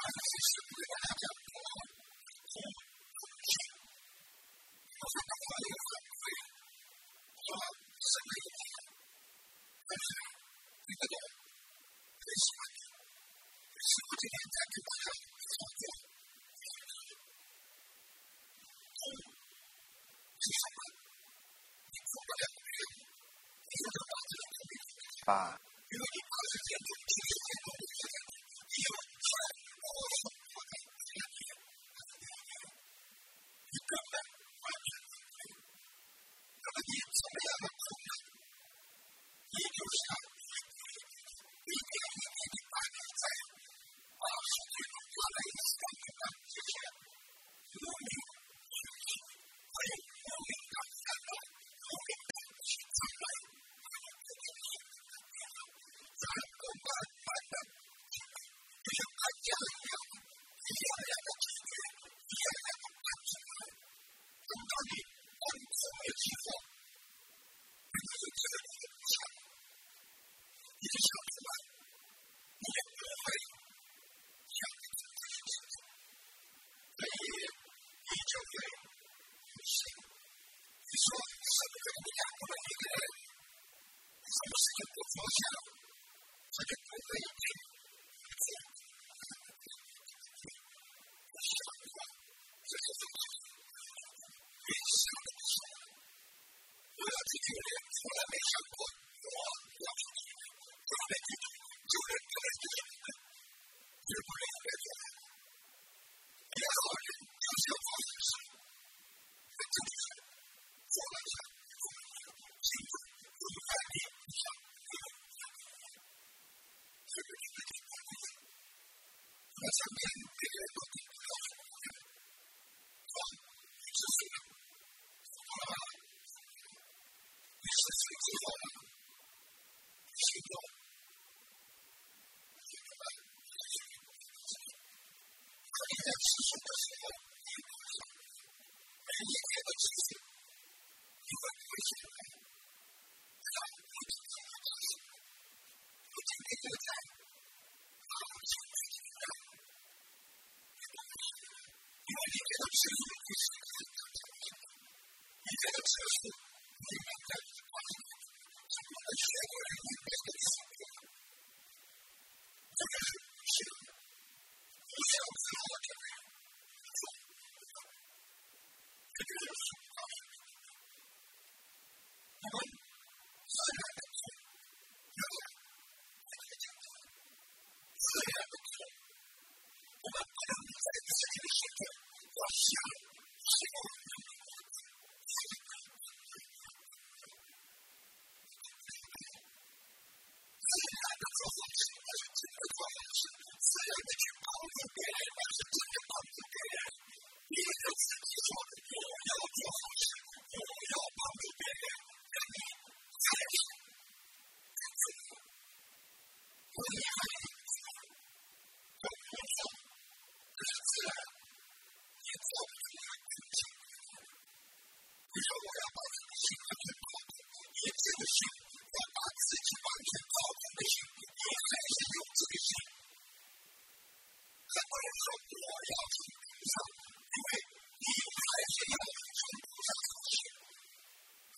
I'm a system that I have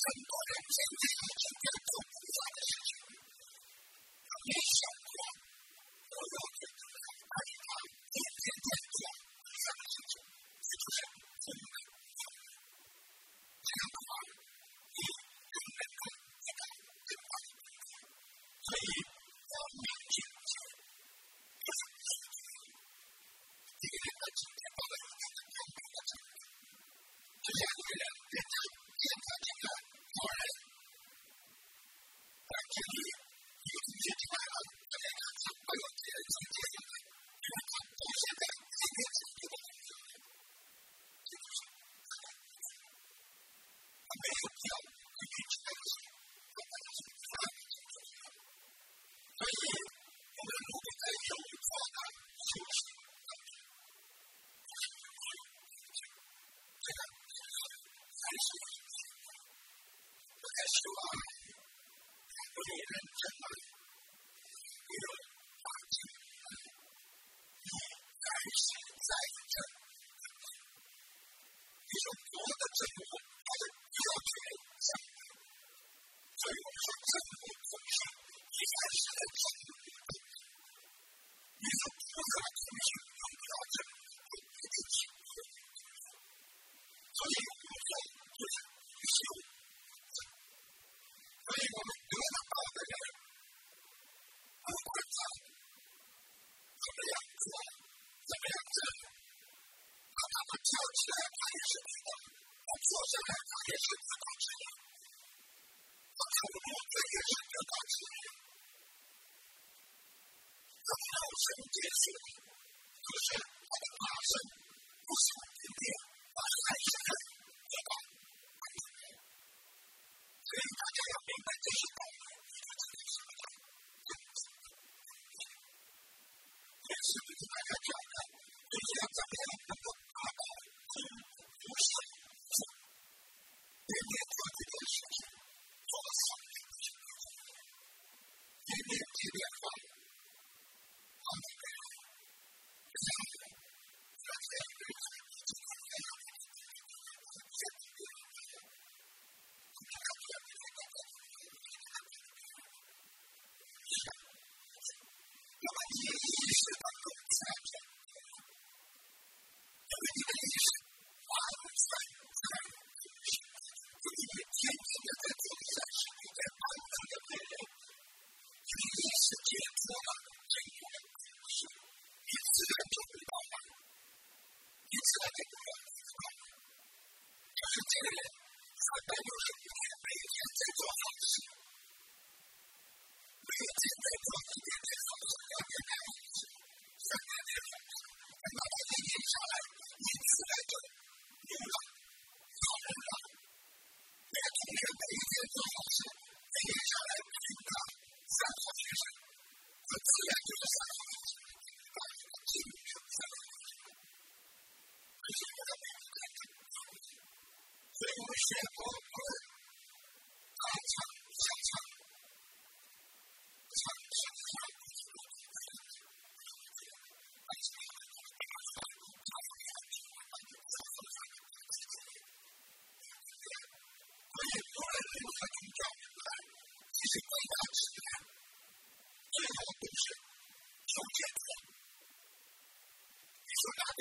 很多人真的很想跟动。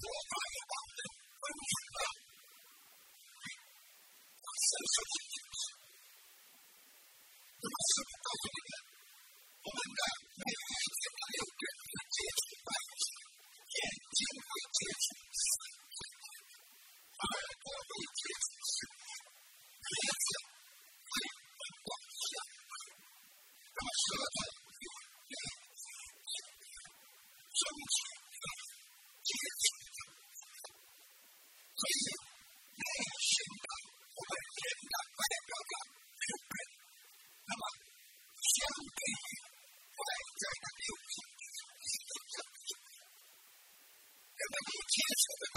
full cancer,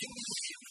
continually